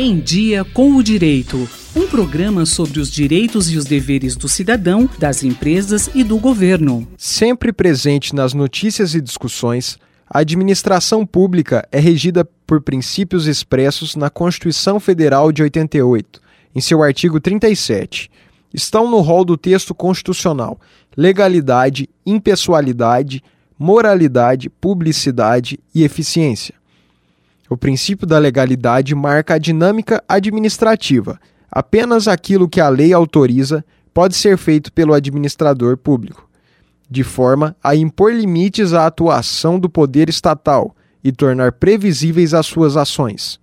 Em Dia com o Direito. Um programa sobre os direitos e os deveres do cidadão, das empresas e do governo. Sempre presente nas notícias e discussões, a administração pública é regida por princípios expressos na Constituição Federal de 88, em seu artigo 37. Estão no rol do texto constitucional legalidade, impessoalidade, moralidade, publicidade e eficiência. O princípio da legalidade marca a dinâmica administrativa. Apenas aquilo que a lei autoriza pode ser feito pelo administrador público, de forma a impor limites à atuação do poder estatal e tornar previsíveis as suas ações.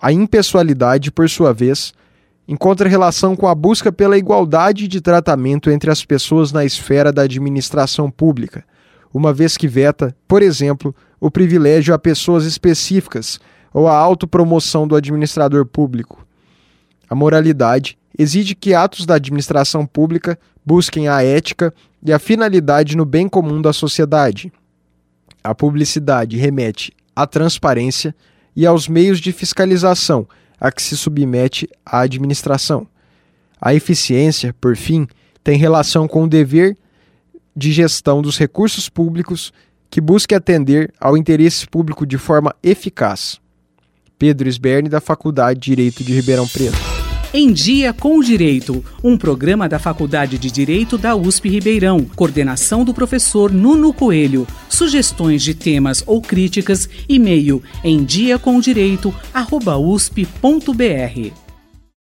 A impessoalidade, por sua vez, encontra relação com a busca pela igualdade de tratamento entre as pessoas na esfera da administração pública, uma vez que veta, por exemplo, o privilégio a pessoas específicas ou a autopromoção do administrador público. A moralidade exige que atos da administração pública busquem a ética e a finalidade no bem comum da sociedade. A publicidade remete à transparência e aos meios de fiscalização a que se submete a administração. A eficiência, por fim, tem relação com o dever de gestão dos recursos públicos que busque atender ao interesse público de forma eficaz. Pedro Sberne, da Faculdade de Direito de Ribeirão Preto. Em Dia com o Direito, um programa da Faculdade de Direito da USP Ribeirão, coordenação do professor Nuno Coelho. Sugestões de temas ou críticas, e-mail em diacomdireito@usp.br.